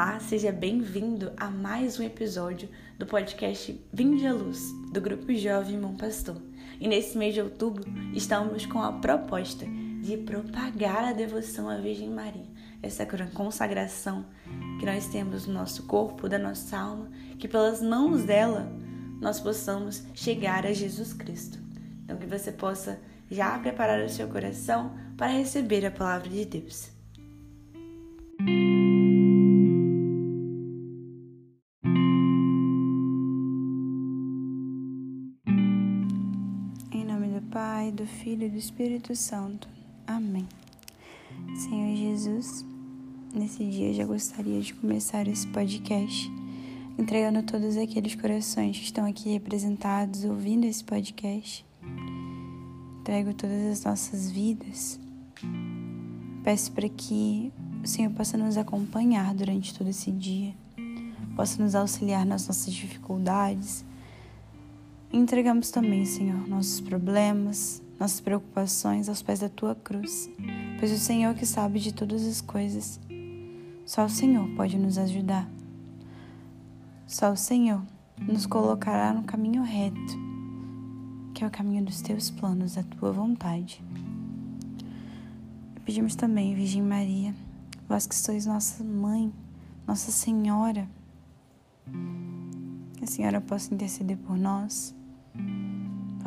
Olá, seja bem-vindo a mais um episódio do podcast Vinde à Luz, do Grupo Jovem Bom Pastor. E nesse mês de outubro estamos com a proposta de propagar a devoção à Virgem Maria, essa consagração que nós temos no nosso corpo, da nossa alma, que pelas mãos dela nós possamos chegar a Jesus Cristo. Então que você possa já preparar o seu coração para receber a palavra de Deus. Filho e do Espírito Santo. Amém. Senhor Jesus, nesse dia já gostaria de começar esse podcast entregando todos aqueles corações que estão aqui representados ouvindo esse podcast. Entrego todas as nossas vidas. Peço para que o Senhor possa nos acompanhar durante todo esse dia, possa nos auxiliar nas nossas dificuldades entregamos também, Senhor, nossos problemas, nossas preocupações aos pés da tua cruz, pois o Senhor que sabe de todas as coisas. Só o Senhor pode nos ajudar. Só o Senhor nos colocará no caminho reto, que é o caminho dos teus planos, da tua vontade. Pedimos também, Virgem Maria, vós que sois nossa mãe, Nossa Senhora, que a Senhora possa interceder por nós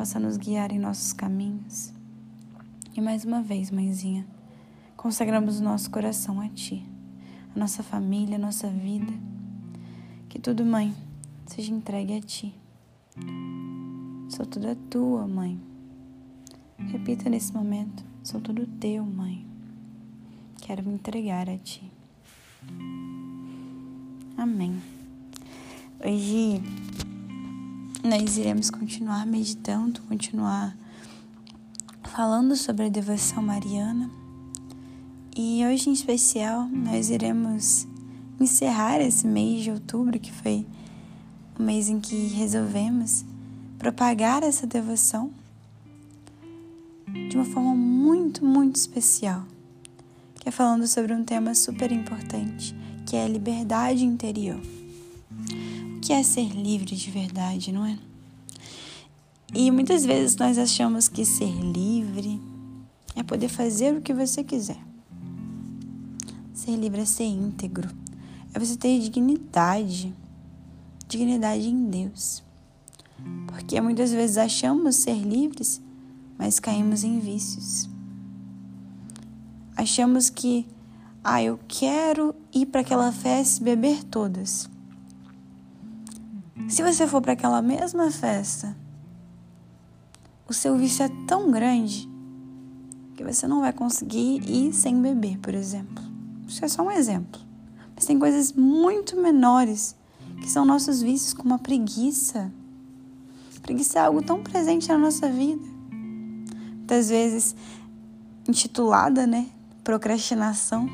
possa nos guiar em nossos caminhos. E mais uma vez, mãezinha, consagramos o nosso coração a Ti, a nossa família, a nossa vida. Que tudo, mãe, seja entregue a Ti. Sou toda tua, mãe. Repita nesse momento: sou tudo teu, mãe. Quero me entregar a Ti. Amém. Hoje nós iremos continuar meditando, continuar falando sobre a devoção mariana. E hoje em especial nós iremos encerrar esse mês de outubro, que foi o mês em que resolvemos propagar essa devoção de uma forma muito, muito especial, que é falando sobre um tema super importante, que é a liberdade interior que é ser livre de verdade, não é? E muitas vezes nós achamos que ser livre é poder fazer o que você quiser. Ser livre é ser íntegro, é você ter dignidade, dignidade em Deus. Porque muitas vezes achamos ser livres, mas caímos em vícios. Achamos que, ah, eu quero ir para aquela festa e beber todas. Se você for para aquela mesma festa, o seu vício é tão grande que você não vai conseguir ir sem beber, por exemplo. Isso é só um exemplo. Mas tem coisas muito menores que são nossos vícios, como a preguiça. preguiça é algo tão presente na nossa vida. Muitas vezes intitulada, né? Procrastinação.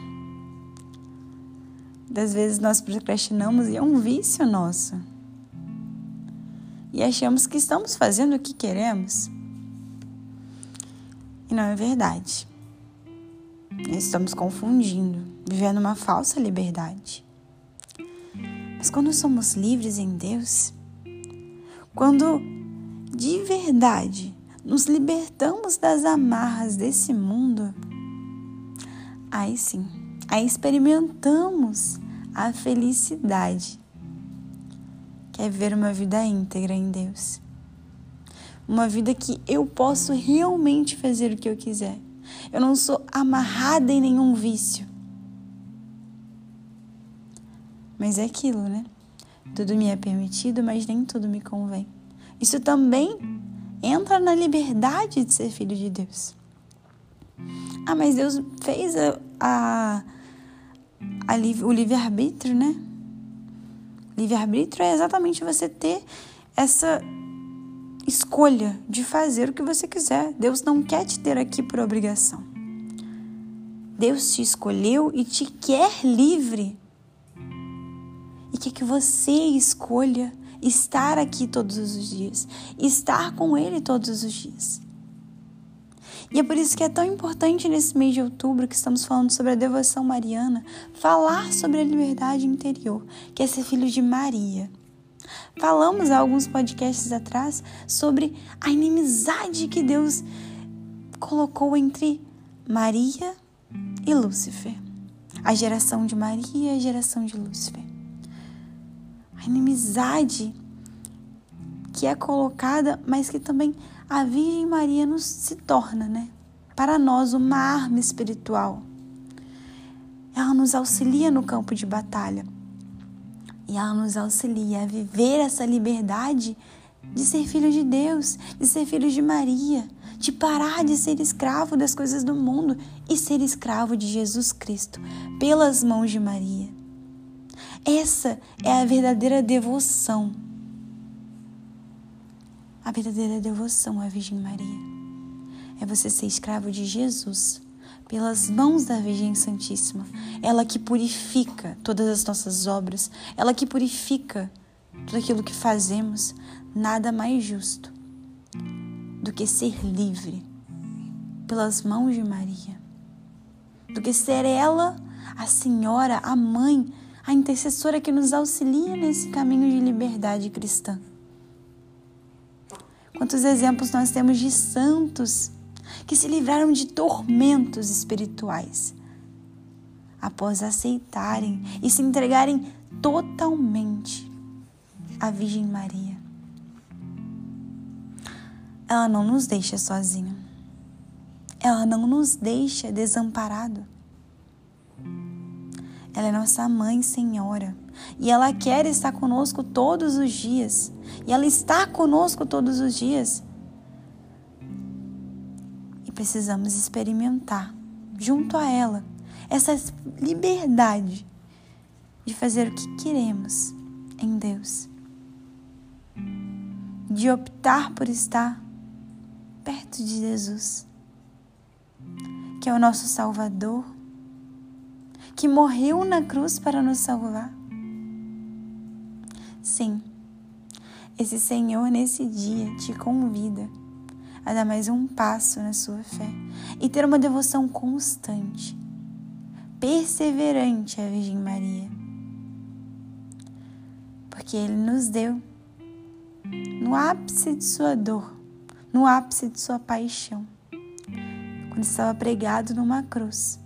Das vezes nós procrastinamos e é um vício nosso e achamos que estamos fazendo o que queremos. E não é verdade. Estamos confundindo, vivendo uma falsa liberdade. Mas quando somos livres em Deus, quando de verdade nos libertamos das amarras desse mundo, aí sim, aí experimentamos a felicidade é viver uma vida íntegra em Deus. Uma vida que eu posso realmente fazer o que eu quiser. Eu não sou amarrada em nenhum vício. Mas é aquilo, né? Tudo me é permitido, mas nem tudo me convém. Isso também entra na liberdade de ser filho de Deus. Ah, mas Deus fez a, a, a o livre-arbítrio, né? Livre-arbítrio é exatamente você ter essa escolha de fazer o que você quiser. Deus não quer te ter aqui por obrigação. Deus te escolheu e te quer livre. E quer que você escolha estar aqui todos os dias, estar com Ele todos os dias. E é por isso que é tão importante nesse mês de outubro que estamos falando sobre a devoção mariana, falar sobre a liberdade interior, que é ser filho de Maria. Falamos há alguns podcasts atrás sobre a inimizade que Deus colocou entre Maria e Lúcifer. A geração de Maria e a geração de Lúcifer. A inimizade que é colocada, mas que também a Virgem Maria nos se torna, né? Para nós, uma arma espiritual. Ela nos auxilia no campo de batalha. E ela nos auxilia a viver essa liberdade de ser filho de Deus, de ser filho de Maria, de parar de ser escravo das coisas do mundo e ser escravo de Jesus Cristo, pelas mãos de Maria. Essa é a verdadeira devoção. A verdadeira devoção à Virgem Maria é você ser escravo de Jesus pelas mãos da Virgem Santíssima. Ela que purifica todas as nossas obras, ela que purifica tudo aquilo que fazemos. Nada mais justo do que ser livre pelas mãos de Maria, do que ser ela a Senhora, a Mãe, a intercessora que nos auxilia nesse caminho de liberdade cristã. Quantos exemplos nós temos de santos que se livraram de tormentos espirituais após aceitarem e se entregarem totalmente à Virgem Maria. Ela não nos deixa sozinhos. Ela não nos deixa desamparado. Ela é nossa mãe senhora e ela quer estar conosco todos os dias. E ela está conosco todos os dias. E precisamos experimentar, junto a ela, essa liberdade de fazer o que queremos em Deus. De optar por estar perto de Jesus, que é o nosso Salvador, que morreu na cruz para nos salvar. Sim, esse Senhor nesse dia te convida a dar mais um passo na sua fé e ter uma devoção constante, perseverante à Virgem Maria. Porque Ele nos deu, no ápice de sua dor, no ápice de sua paixão, quando estava pregado numa cruz,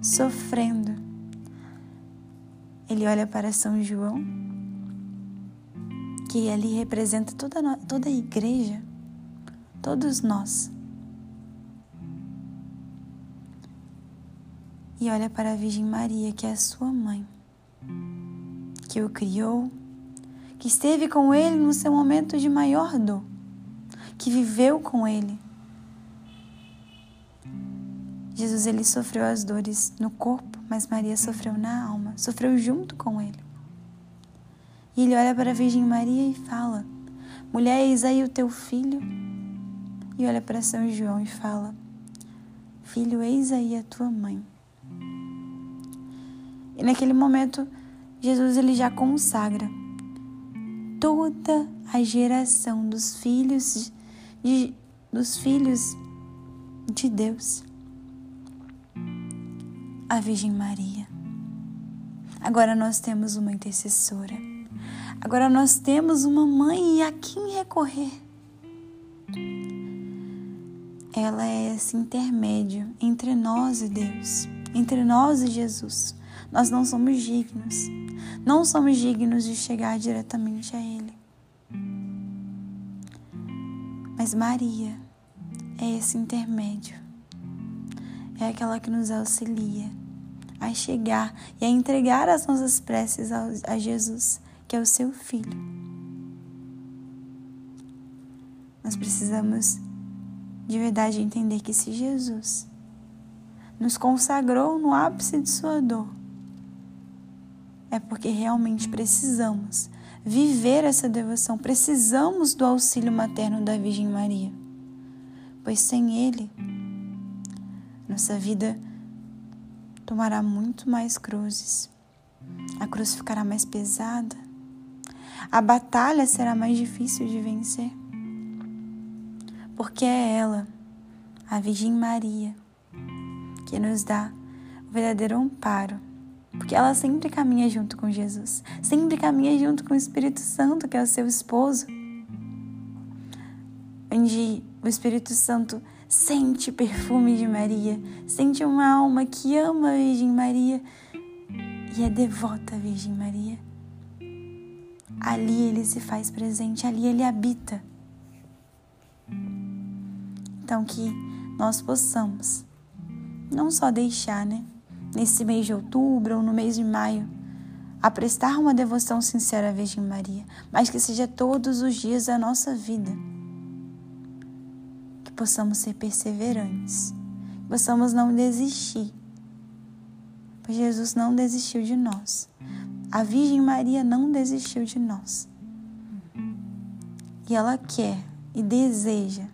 sofrendo. Ele olha para São João que ali representa toda, toda a igreja, todos nós. E olha para a Virgem Maria, que é a sua mãe, que o criou, que esteve com ele no seu momento de maior dor, que viveu com ele. Jesus ele sofreu as dores no corpo, mas Maria sofreu na alma, sofreu junto com ele. E ele olha para a Virgem Maria e fala: Mulher, eis aí o teu filho. E olha para São João e fala: Filho, eis aí a tua mãe. E naquele momento, Jesus ele já consagra toda a geração dos filhos de, dos filhos de Deus. A Virgem Maria. Agora nós temos uma intercessora Agora nós temos uma mãe a quem recorrer. Ela é esse intermédio entre nós e Deus, entre nós e Jesus. Nós não somos dignos, não somos dignos de chegar diretamente a Ele. Mas Maria é esse intermédio, é aquela que nos auxilia a chegar e a entregar as nossas preces a Jesus que é o seu filho. Nós precisamos de verdade entender que se Jesus nos consagrou no ápice de sua dor, é porque realmente precisamos viver essa devoção, precisamos do auxílio materno da Virgem Maria, pois sem Ele, nossa vida tomará muito mais cruzes, a cruz ficará mais pesada, a batalha será mais difícil de vencer. Porque é ela, a Virgem Maria, que nos dá o verdadeiro amparo, porque ela sempre caminha junto com Jesus, sempre caminha junto com o Espírito Santo, que é o seu esposo, onde o Espírito Santo sente o perfume de Maria, sente uma alma que ama a Virgem Maria e é devota à Virgem Maria. Ali ele se faz presente, ali ele habita. Então que nós possamos não só deixar, né, nesse mês de outubro ou no mês de maio, a prestar uma devoção sincera à Virgem Maria, mas que seja todos os dias da nossa vida. Que possamos ser perseverantes, que possamos não desistir, pois Jesus não desistiu de nós. A Virgem Maria não desistiu de nós. E ela quer e deseja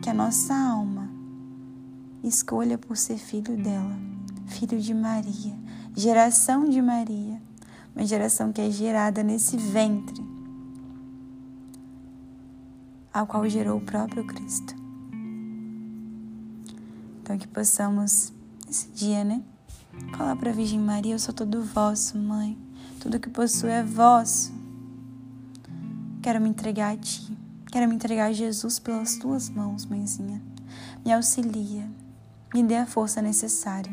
que a nossa alma escolha por ser filho dela, filho de Maria, geração de Maria, uma geração que é gerada nesse ventre, ao qual gerou o próprio Cristo. Então que possamos esse dia, né? Falar para a Virgem Maria, eu sou todo vosso, mãe. Tudo que possuo é vosso. Quero me entregar a ti. Quero me entregar a Jesus pelas tuas mãos, mãezinha. Me auxilia, me dê a força necessária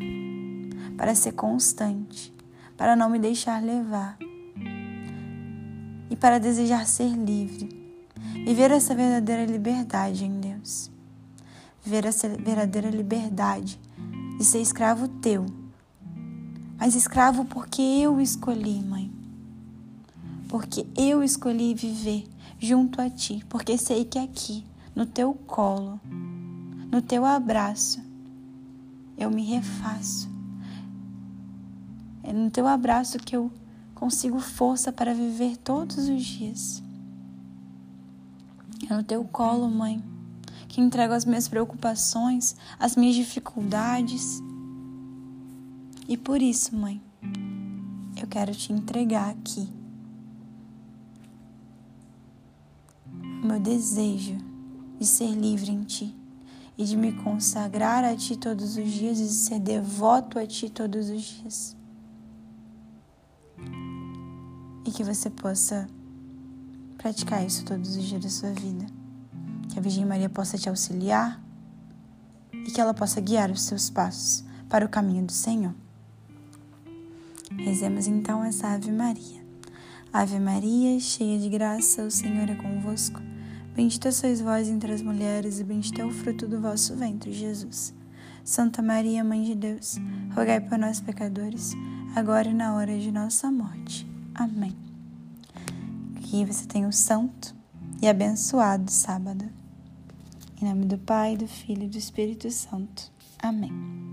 para ser constante, para não me deixar levar e para desejar ser livre. Viver essa verdadeira liberdade em Deus. Viver essa verdadeira liberdade de ser escravo teu. Mas escravo porque eu escolhi, mãe. Porque eu escolhi viver junto a ti, porque sei que aqui, no teu colo, no teu abraço, eu me refaço. É no teu abraço que eu consigo força para viver todos os dias. É no teu colo, mãe, que entrego as minhas preocupações, as minhas dificuldades. E por isso, mãe, eu quero te entregar aqui meu desejo de ser livre em Ti e de me consagrar a Ti todos os dias e de ser devoto a Ti todos os dias. E que você possa praticar isso todos os dias da sua vida. Que a Virgem Maria possa te auxiliar e que ela possa guiar os seus passos para o caminho do Senhor. Rezemos então essa Ave Maria. Ave Maria, cheia de graça, o Senhor é convosco. Bendita sois vós entre as mulheres, e bendito é o fruto do vosso ventre, Jesus. Santa Maria, Mãe de Deus, rogai por nós, pecadores, agora e na hora de nossa morte. Amém. Que você tenha um santo e abençoado sábado. Em nome do Pai, do Filho e do Espírito Santo. Amém.